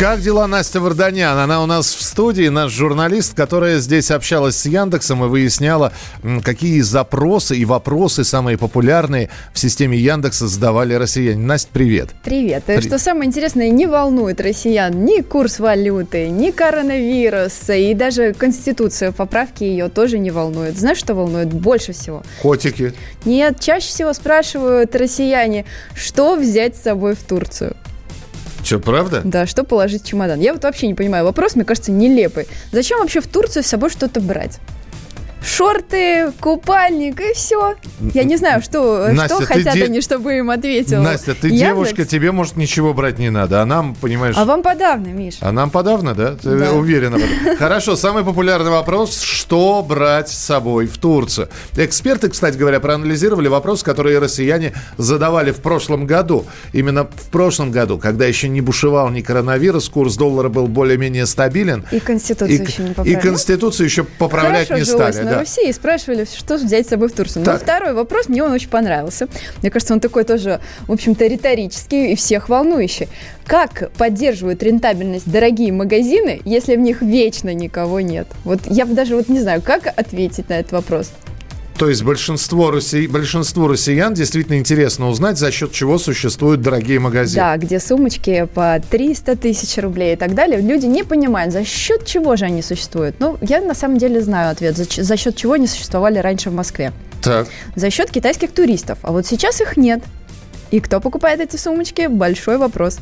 Как дела Настя Варданян? Она у нас в студии, наш журналист, которая здесь общалась с Яндексом и выясняла, какие запросы и вопросы самые популярные в системе Яндекса задавали россияне. Настя, привет. Привет. При... Что самое интересное, не волнует россиян ни курс валюты, ни коронавирус, и даже Конституция, поправки ее тоже не волнует. Знаешь, что волнует больше всего? Котики. Нет, чаще всего спрашивают россияне, что взять с собой в Турцию. Что, правда? Да, что положить в чемодан. Я вот вообще не понимаю. Вопрос, мне кажется, нелепый. Зачем вообще в Турцию с собой что-то брать? Шорты, купальник и все. Я не знаю, что, Настя, что хотят де... они, чтобы им ответил. Настя, ты Яндекс? девушка, тебе, может, ничего брать не надо. А нам, понимаешь... А вам подавно, Миш. А нам подавно, да? Ты да. уверена? Хорошо, самый популярный вопрос. Что брать с собой в Турцию? Эксперты, кстати говоря, проанализировали вопрос, который россияне задавали в прошлом году. Именно в прошлом году, когда еще не бушевал ни коронавирус, курс доллара был более-менее стабилен. И Конституцию еще не поправили. И Конституцию еще поправлять Хорошо не стали да. Руси и спрашивали, что взять с собой в Турцию. Ну, второй вопрос, мне он очень понравился. Мне кажется, он такой тоже, в общем-то, риторический и всех волнующий. Как поддерживают рентабельность дорогие магазины, если в них вечно никого нет? Вот я даже вот не знаю, как ответить на этот вопрос. То есть большинство, россия... большинству россиян действительно интересно узнать, за счет чего существуют дорогие магазины. Да, где сумочки по 300 тысяч рублей и так далее. Люди не понимают, за счет чего же они существуют. Ну, я на самом деле знаю ответ, за, за счет чего они существовали раньше в Москве. Так. За счет китайских туристов. А вот сейчас их нет. И кто покупает эти сумочки? Большой вопрос.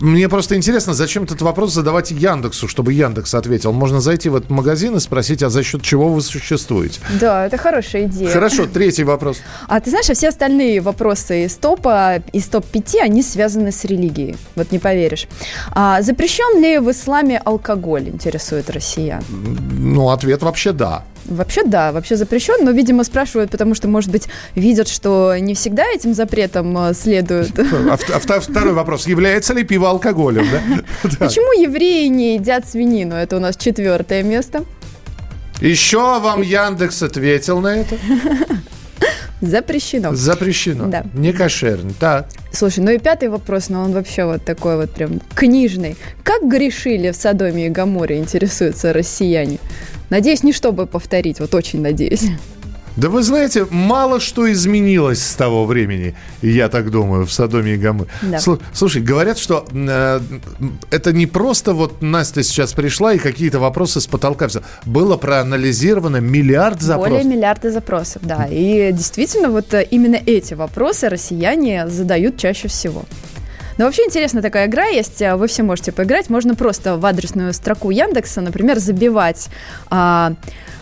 Мне просто интересно, зачем этот вопрос задавать Яндексу, чтобы Яндекс ответил. Можно зайти в этот магазин и спросить, а за счет чего вы существуете? Да, это хорошая идея. Хорошо, третий вопрос. А ты знаешь, а все остальные вопросы из топа, из топ-5, они связаны с религией. Вот не поверишь. А запрещен ли в исламе алкоголь, интересует россиян? Ну, ответ вообще да. Вообще да, вообще запрещен, но, видимо, спрашивают, потому что, может быть, видят, что не всегда этим запретом э, следует. А, а второй вопрос. Является ли пиво алкоголем? Да? Почему евреи не едят свинину? Это у нас четвертое место. Еще вам Яндекс ответил на это? Запрещено. Запрещено. Да. Не кошерно. Так. Слушай, ну и пятый вопрос, но он вообще вот такой вот прям книжный. Как грешили в Содоме и Гаморе, интересуются россияне? Надеюсь, не чтобы повторить, вот очень надеюсь. Да вы знаете, мало что изменилось с того времени, я так думаю, в Содоме и Гаморе. Да. Слушай, говорят, что э, это не просто вот Настя сейчас пришла и какие-то вопросы с потолка взяла. Было проанализировано миллиард запросов. Более миллиарда запросов, да. И действительно, вот э, именно эти вопросы россияне задают чаще всего. Но вообще интересная такая игра есть, вы все можете поиграть. Можно просто в адресную строку Яндекса, например, забивать, а,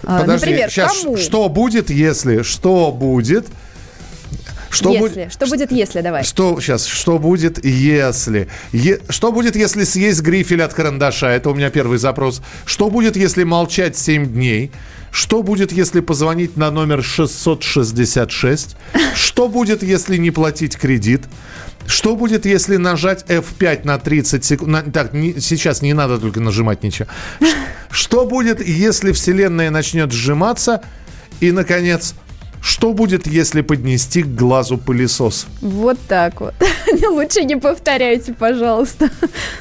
а Подожди, например, сейчас кому? что будет, если, что будет, что если. Будет, что будет, если, давай. Что сейчас? Что будет, если? Е, что будет, если съесть грифель от карандаша? Это у меня первый запрос. Что будет, если молчать 7 дней? Что будет, если позвонить на номер 666? Что будет, если не платить кредит? Что будет, если нажать F5 на 30 секунд? На, так, не, сейчас не надо только нажимать ничего. Что будет, если Вселенная начнет сжиматься? И, наконец, что будет, если поднести к глазу пылесос? Вот так вот. Лучше не повторяйте, пожалуйста.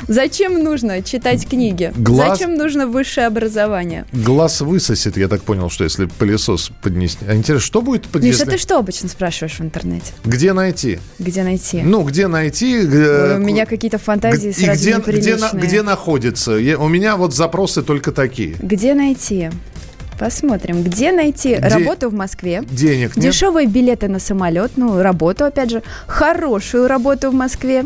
Зачем нужно читать книги? Глаз... Зачем нужно высшее образование? Глаз высосет, я так понял, что если пылесос поднести. А интересно, что будет поднести? Миша, ты что обычно спрашиваешь в интернете? Где найти? Где найти? Ну, где найти? Ой, у меня какие-то фантазии и сразу где, где, где находится? Я, у меня вот запросы только такие. Где найти? Посмотрим, где найти Де... работу в Москве. Денег нет. Дешевые билеты на самолет, ну, работу, опять же, хорошую работу в Москве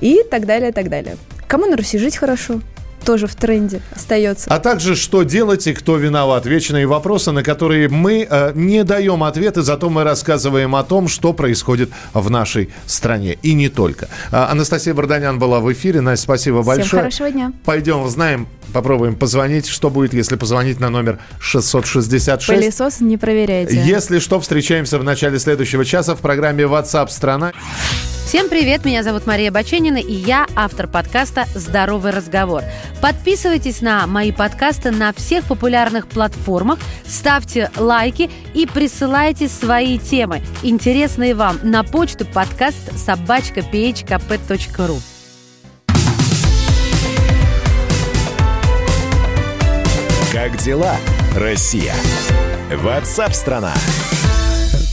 и так далее, так далее. Кому на Руси жить хорошо? Тоже в тренде остается. А также, что делать и кто виноват. Вечные вопросы, на которые мы э, не даем ответы, зато мы рассказываем о том, что происходит в нашей стране. И не только. А, Анастасия Барданян была в эфире. Настя, спасибо большое. Всем хорошего дня. Пойдем узнаем, попробуем позвонить. Что будет, если позвонить на номер 666? Пылесос не проверяйте. Если что, встречаемся в начале следующего часа в программе WhatsApp страна Всем привет, меня зовут Мария Баченина, и я автор подкаста «Здоровый разговор». Подписывайтесь на мои подкасты на всех популярных платформах, ставьте лайки и присылайте свои темы, интересные вам, на почту подкаст собачка phkp.ru. Как дела, Россия? Ватсап-страна!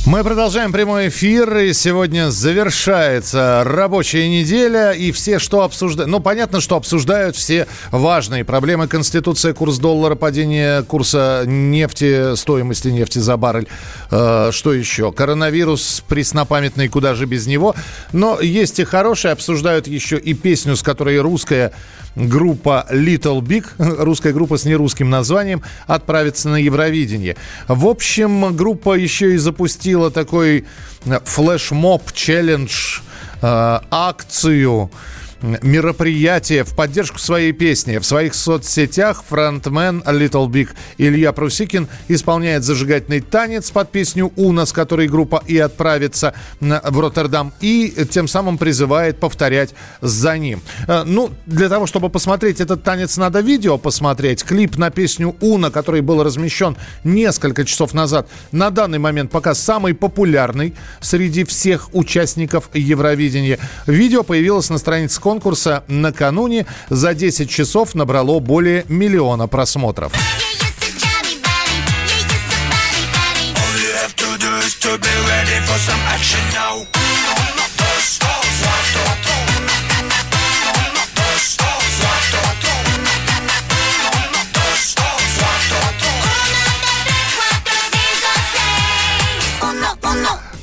Мы продолжаем прямой эфир, и сегодня завершается рабочая неделя, и все, что обсуждают... Ну, понятно, что обсуждают все важные проблемы. Конституция, курс доллара, падение курса нефти, стоимости нефти за баррель. Э, что еще? Коронавирус преснопамятный, куда же без него. Но есть и хорошие, обсуждают еще и песню, с которой русская группа Little Big, русская группа с нерусским названием, отправится на Евровидение. В общем, группа еще и запустила такой флешмоб, челлендж, э, акцию, мероприятие в поддержку своей песни. В своих соцсетях фронтмен Little Big Илья Прусикин исполняет зажигательный танец под песню «Уна», с которой группа и отправится в Роттердам, и тем самым призывает повторять за ним. Э, ну, для того, чтобы посмотреть этот танец, надо видео посмотреть. Клип на песню «Уна», который был размещен несколько часов назад, на данный момент пока самый популярный среди всех участников Евровидения. Видео появилось на странице конкурса накануне за 10 часов набрало более миллиона просмотров. to be ready for some action now.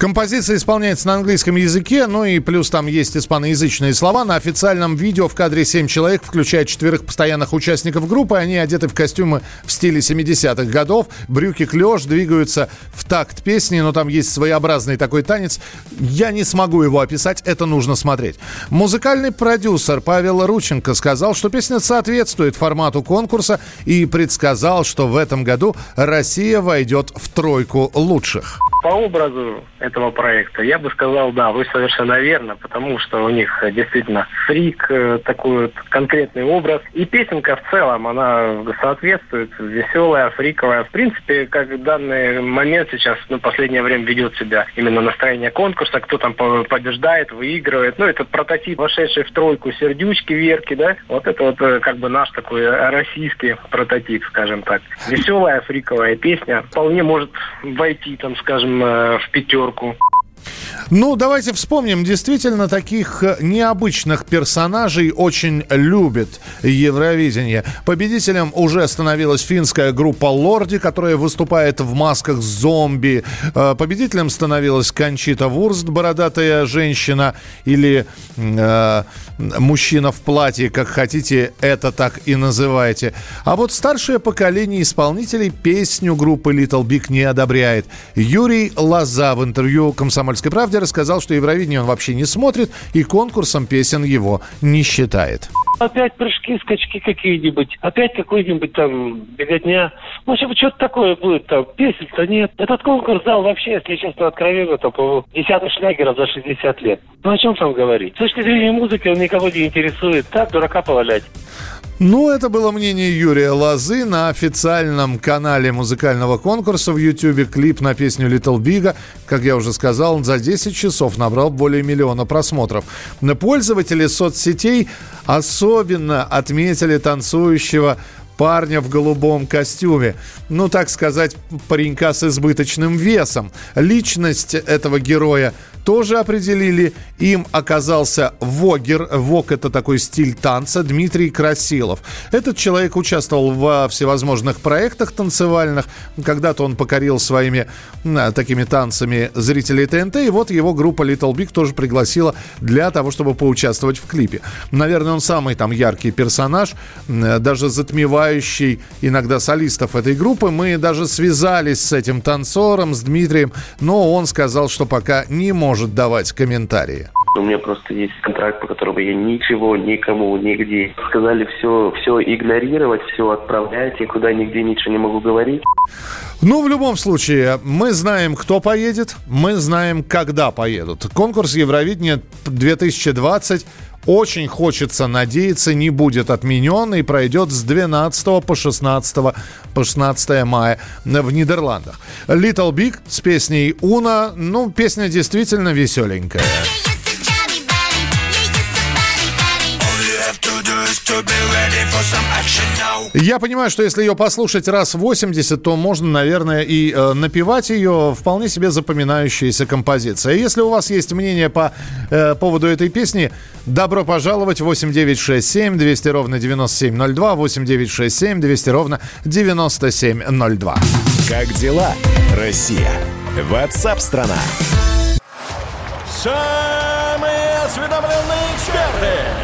Композиция исполняется на английском языке, ну и плюс там есть испаноязычные слова. На официальном видео в кадре 7 человек, включая четверых постоянных участников группы. Они одеты в костюмы в стиле 70-х годов. Брюки клеш, двигаются в такт песни, но там есть своеобразный такой танец. Я не смогу его описать, это нужно смотреть. Музыкальный продюсер Павел Рученко сказал, что песня соответствует формату конкурса и предсказал, что в этом году Россия войдет в тройку лучших по образу этого проекта, я бы сказал, да, вы совершенно верно, потому что у них действительно фрик, э, такой вот конкретный образ. И песенка в целом, она соответствует, веселая, фриковая. В принципе, как данный момент сейчас, ну, последнее время ведет себя именно настроение конкурса, кто там побеждает, выигрывает. Ну, этот прототип, вошедший в тройку сердючки, верки, да, вот это вот э, как бы наш такой российский прототип, скажем так. Веселая, фриковая песня вполне может войти, там, скажем, Э, в пятерку. Ну, давайте вспомним. Действительно, таких э, необычных персонажей очень любит Евровидение. Победителем уже становилась финская группа Лорди, которая выступает в масках зомби. Э, победителем становилась Кончита Вурст, бородатая женщина или э, мужчина в платье, как хотите, это так и называйте. А вот старшее поколение исполнителей песню группы Little Big не одобряет. Юрий Лоза в интервью «Комсомольской правде» рассказал, что Евровидение он вообще не смотрит и конкурсом песен его не считает. Опять прыжки, скачки какие-нибудь, опять какой-нибудь там беготня. В общем, что-то такое будет там. Песен-то нет. Этот конкурс дал вообще, если честно, откровенно, то по десятых шлягеров за 60 лет. Ну, о чем там говорить? С точки зрения музыки он никого не интересует. Так, дурака повалять. Ну, это было мнение Юрия Лозы на официальном канале музыкального конкурса в YouTube. Клип на песню Little Big, как я уже сказал, за 10 часов набрал более миллиона просмотров. Пользователи соцсетей особенно отметили танцующего парня в голубом костюме. Ну, так сказать, паренька с избыточным весом. Личность этого героя тоже определили. Им оказался вогер. Вог – это такой стиль танца. Дмитрий Красилов. Этот человек участвовал во всевозможных проектах танцевальных. Когда-то он покорил своими такими танцами зрителей ТНТ. И вот его группа Little Big тоже пригласила для того, чтобы поучаствовать в клипе. Наверное, он самый там яркий персонаж, даже затмевающий иногда солистов этой группы. Мы даже связались с этим танцором, с Дмитрием, но он сказал, что пока не может может давать комментарии. У меня просто есть контракт, по которому я ничего, никому, нигде. Сказали все, все игнорировать, все отправлять, я куда нигде ничего не могу говорить. Ну, в любом случае, мы знаем, кто поедет, мы знаем, когда поедут. Конкурс Евровидения 2020 очень хочется надеяться, не будет отменен и пройдет с 12 по 16, по 16 мая в Нидерландах. Little Big с песней «Уна». Ну, песня действительно веселенькая. Я понимаю, что если ее послушать раз 80, то можно, наверное, и э, напевать ее вполне себе запоминающаяся композиция. Если у вас есть мнение по э, поводу этой песни, добро пожаловать 8967 200 ровно 9702 8967 200 ровно 9702. Как дела, Россия? Ватсап-страна! Самые осведомленные эксперты!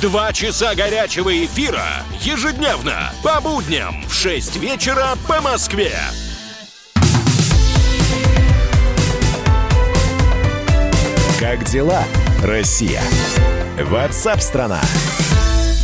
Два часа горячего эфира ежедневно по будням в 6 вечера по Москве. Как дела, Россия? Ватсап-страна!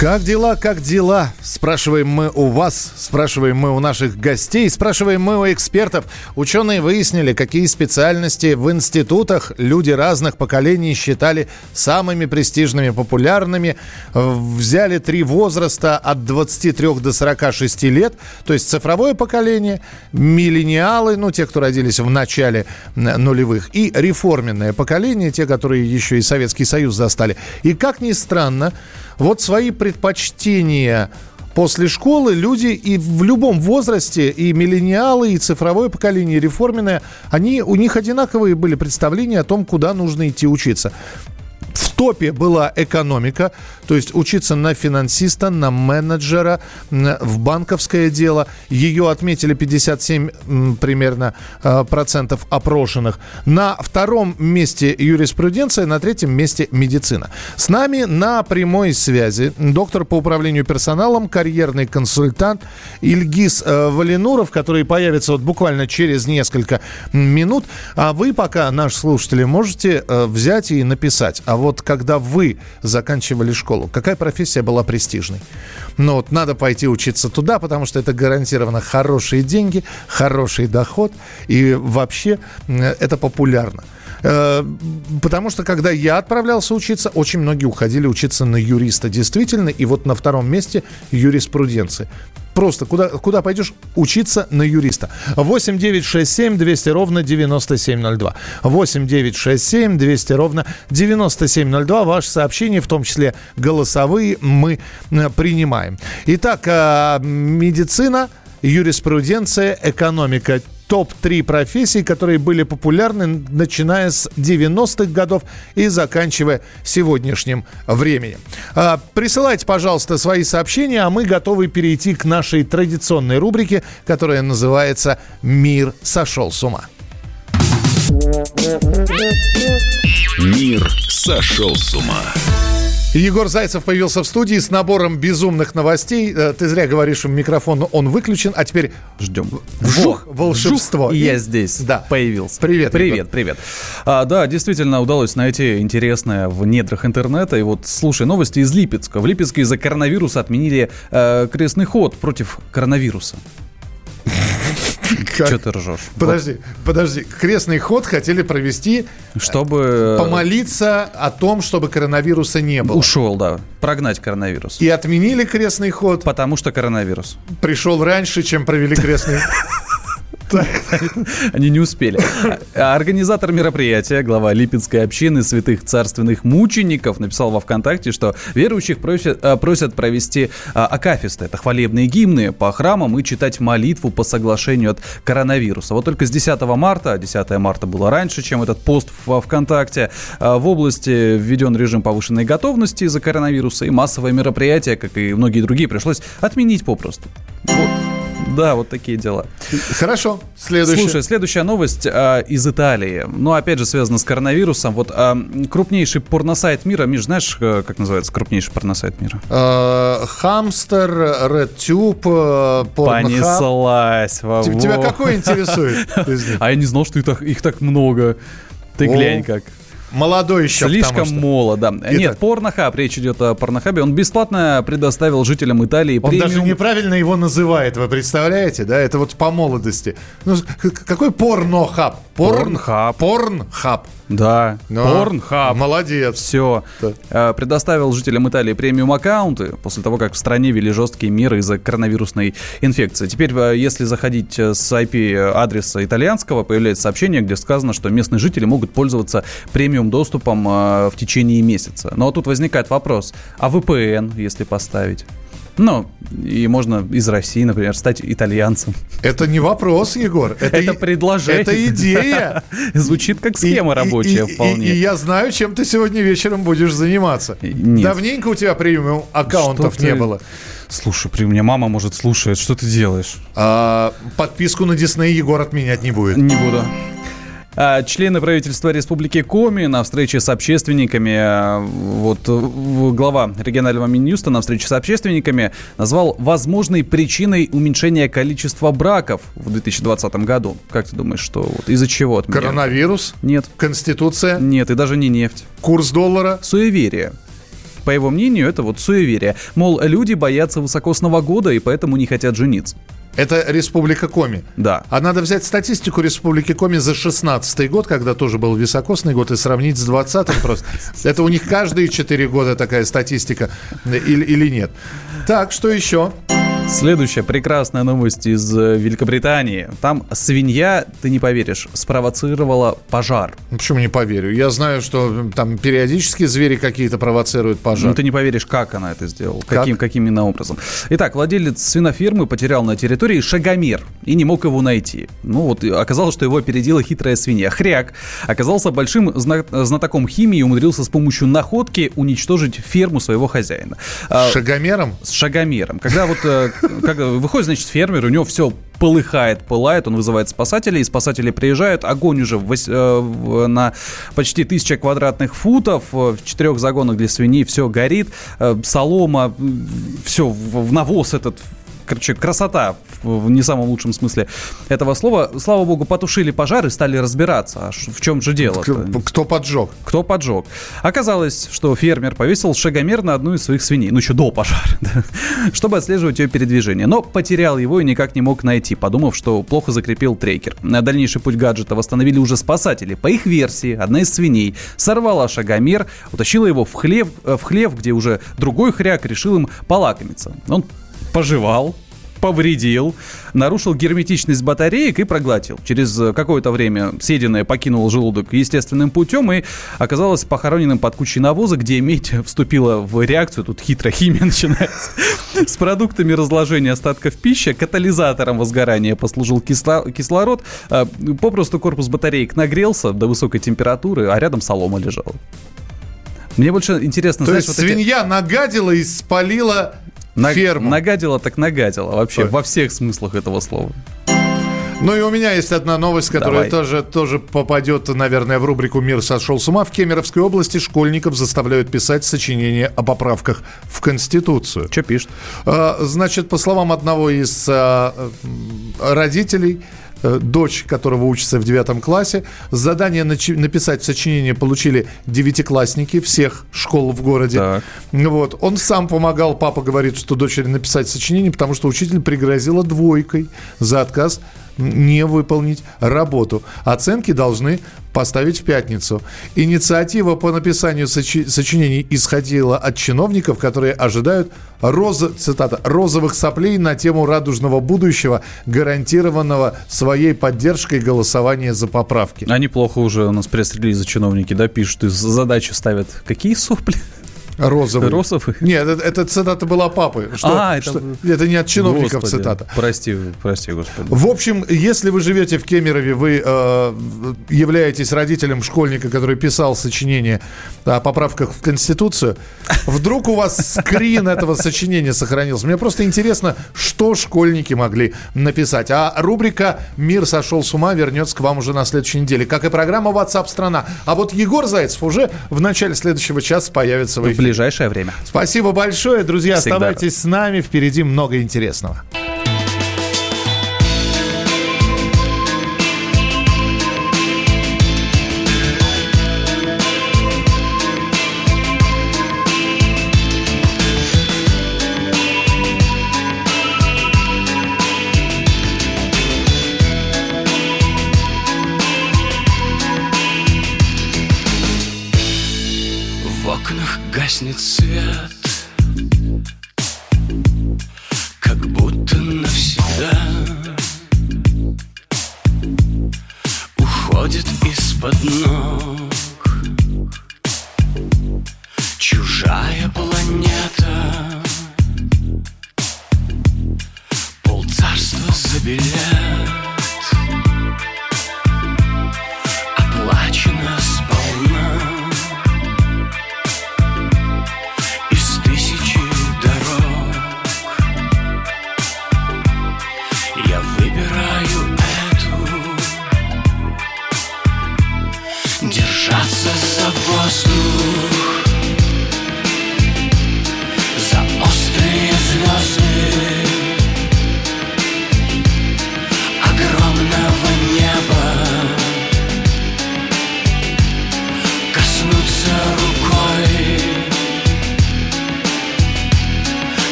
Как дела, как дела? Спрашиваем мы у вас, спрашиваем мы у наших гостей, спрашиваем мы у экспертов. Ученые выяснили, какие специальности в институтах люди разных поколений считали самыми престижными, популярными. Взяли три возраста от 23 до 46 лет, то есть цифровое поколение, миллениалы, ну, те, кто родились в начале нулевых, и реформенное поколение, те, которые еще и Советский Союз застали. И как ни странно, вот свои предпочтения после школы люди и в любом возрасте, и миллениалы, и цифровое поколение, и реформенное, они, у них одинаковые были представления о том, куда нужно идти учиться. В топе была экономика, то есть учиться на финансиста, на менеджера, в банковское дело. Ее отметили 57 примерно э, процентов опрошенных. На втором месте юриспруденция, на третьем месте медицина. С нами на прямой связи доктор по управлению персоналом, карьерный консультант Ильгиз э, Валинуров, который появится вот буквально через несколько минут. А вы пока, наши слушатели, можете э, взять и написать. А вот когда вы заканчивали школу, какая профессия была престижной? Ну вот надо пойти учиться туда, потому что это гарантированно хорошие деньги, хороший доход и вообще это популярно. Э, потому что, когда я отправлялся учиться, очень многие уходили учиться на юриста, действительно. И вот на втором месте юриспруденции. Просто куда, куда пойдешь? Учиться на юриста. 8 9 6 7 200 ровно 9702. 8 9 6 7 200 ровно 9702. Ваши сообщения, в том числе голосовые, мы э, принимаем. Итак, э, медицина, юриспруденция, экономика топ-3 профессий, которые были популярны начиная с 90-х годов и заканчивая сегодняшним временем. А, присылайте, пожалуйста, свои сообщения, а мы готовы перейти к нашей традиционной рубрике, которая называется «Мир сошел с ума». Мир сошел с ума. Егор Зайцев появился в студии с набором безумных новостей. Э, ты зря говоришь, микрофон он выключен, а теперь ждем. Вжух, волшебство. Жух, и я здесь да. появился. Привет. Привет, Егор. привет. А, да, действительно удалось найти интересное в недрах интернета. И вот, слушай, новости из Липецка. В Липецке из-за коронавируса отменили э, крестный ход против коронавируса. Что ты ржешь? Подожди, вот. подожди. Крестный ход хотели провести, чтобы помолиться о том, чтобы коронавируса не было. Ушел, да. Прогнать коронавирус. И отменили крестный ход. Потому что коронавирус. Пришел раньше, чем провели крестный Они не успели. А Организатор мероприятия, глава Липецкой общины святых царственных мучеников, написал во ВКонтакте, что верующих просят, просят провести а, акафисты. Это хвалебные гимны по храмам и читать молитву по соглашению от коронавируса. Вот только с 10 марта, 10 марта было раньше, чем этот пост во ВКонтакте, а, в области введен режим повышенной готовности из-за коронавируса, и массовые мероприятия, как и многие другие, пришлось отменить попросту. Вот. Да, вот такие дела. Хорошо, следующее. Слушай, следующая новость а, из Италии. Ну, опять же, связана с коронавирусом. Вот а, крупнейший порносайт мира. Миш, знаешь, э, как называется крупнейший порносайт мира? Э, Хамстер, RedTube, э, Pornhub. Понеслась. во- Т- Тебя какой интересует? А я не знал, что их так, много. Ты глянь как. Молодой еще, Слишком что. молодо. Нет, Порнохаб, речь идет о Порнохабе. Он бесплатно предоставил жителям Италии Он премиум... даже неправильно его называет, вы представляете, да? Это вот по молодости. Ну, какой порнохаб? Порн- Порнхаб. Порнхаб. Да, Ну, Порнхаб. Молодец. Все. Да. Предоставил жителям Италии премиум аккаунты после того, как в стране ввели жесткие меры из-за коронавирусной инфекции. Теперь, э, если заходить э, с IP-адреса итальянского, появляется сообщение, где сказано, что местные жители могут пользоваться премиум доступом э, в течение месяца. Но тут возникает вопрос, а VPN, если поставить? Ну, и можно из России, например, стать итальянцем. Это не вопрос, Егор. Это, Это и- предложение. Это идея. Звучит как схема И- рабочая и- вполне. И, я знаю, чем ты сегодня вечером будешь заниматься. Нет. Давненько у тебя премиум аккаунтов не было. Слушай, при мне мама может слушает, что ты делаешь? А, подписку на Дисней Егор отменять не будет. Не буду. А, Члены правительства Республики Коми на встрече с общественниками, а, вот глава регионального Минюста на встрече с общественниками назвал возможной причиной уменьшения количества браков в 2020 году. Как ты думаешь, что вот из-за чего? отменяют? Коронавирус, Нет, Конституция, нет, и даже не нефть. курс доллара. Суеверие. По его мнению, это вот суеверие. Мол, люди боятся высокосного года и поэтому не хотят жениться. Это Республика Коми. Да. А надо взять статистику Республики Коми за 16 год, когда тоже был високосный год, и сравнить с 20 просто. Это у них каждые 4 года такая статистика или, или нет. Так, что еще? Следующая прекрасная новость из э, Великобритании. Там свинья, ты не поверишь, спровоцировала пожар. Ну, Почему не поверю? Я знаю, что там периодически звери какие-то провоцируют пожар. Ну, ты не поверишь, как она это сделала, Как? каким, каким именно образом. Итак, владелец свинофермы потерял на территории шагомер и не мог его найти. Ну вот, оказалось, что его опередила хитрая свинья. Хряк оказался большим зна- знатоком химии и умудрился с помощью находки уничтожить ферму своего хозяина. А, Шагомером? с шагомером. Когда вот э, как, выходит, значит, фермер, у него все полыхает, пылает, он вызывает спасателей, и спасатели приезжают, огонь уже в э, в- на почти тысяча квадратных футов, э, в четырех загонах для свиней все горит, э, солома, все в навоз этот, короче, красота в, не самом лучшем смысле этого слова. Слава богу, потушили пожар и стали разбираться, а в чем же дело К- Кто поджег? кто поджег. Оказалось, что фермер повесил шагомер на одну из своих свиней, ну еще до пожара, да, чтобы отслеживать ее передвижение. Но потерял его и никак не мог найти, подумав, что плохо закрепил трекер. На дальнейший путь гаджета восстановили уже спасатели. По их версии, одна из свиней сорвала шагомер, утащила его в хлев, э, в хлев, где уже другой хряк решил им полакомиться. Он пожевал, повредил, нарушил герметичность батареек и проглотил. Через э, какое-то время съеденное покинуло желудок естественным путем и оказалось похороненным под кучей навоза, где медь вступила в реакцию, тут хитрая химия начинается, с продуктами разложения остатков пищи, катализатором возгорания послужил кисло- кислород, Э, попросту корпус батареек нагрелся до высокой температуры, а рядом солома лежала. Мне больше интересно, То знаешь, есть вот эти- свинья нагадила и спалила На- ферму. Нагадила так нагадила вообще Ой. во всех смыслах этого слова. Ну и у меня есть одна новость, которая Давай. тоже, тоже попадет, наверное, в рубрику «Мир сошел с ума». В Кемеровской области школьников заставляют писать сочинения о поправках в Конституцию. Что пишет? А, Значит, по словам одного из а, родителей, дочь которого учится в девятом классе, задание написать сочинение получили девятиклассники всех школ в городе. Так. Вот. Он сам помогал, папа говорит, что дочери написать сочинение, потому что учитель пригрозила двойкой за отказ не выполнить работу. Оценки должны поставить в пятницу. Инициатива по написанию сочи- сочинений исходила от чиновников, которые ожидают роз, цитата, розовых соплей на тему радужного будущего, гарантированного своей поддержкой голосования за поправки. Они плохо уже у нас пресс-релизы чиновники, да, пишут, и задачи ставят. Какие сопли? Розовый. Розовый? Нет, это, это цитата была папы. Что, А, это- что- это не от чиновников Господи, цитата. Прости, прости, господи. В общем, если вы живете в Кемерове, вы э, являетесь родителем школьника, который писал сочинение о поправках в Конституцию, вдруг у вас скрин этого сочинения сохранился. Мне просто интересно, что школьники могли написать. А рубрика «Мир сошел с ума» вернется к вам уже на следующей неделе, как и программа WhatsApp страна. А вот Егор Зайцев уже в начале следующего часа появится в эфире. Ближайшее время. Спасибо большое, друзья. Всегда Оставайтесь с нами. Впереди много интересного. Гаснет свет Как будто навсегда. Уходит из-под ног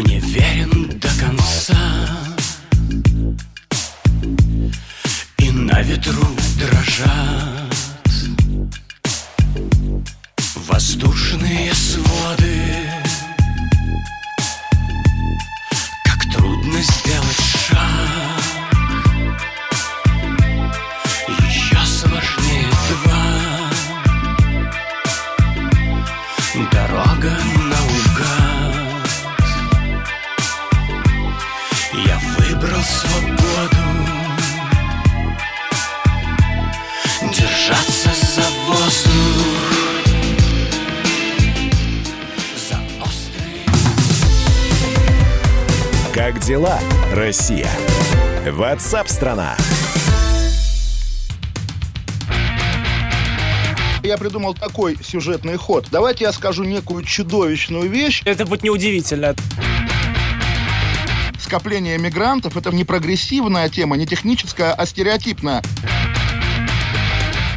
Мне верен до конца Как дела, Россия? Ватсап-страна! Я придумал такой сюжетный ход. Давайте я скажу некую чудовищную вещь. Это будет неудивительно. Скопление мигрантов – это не прогрессивная тема, не техническая, а стереотипная.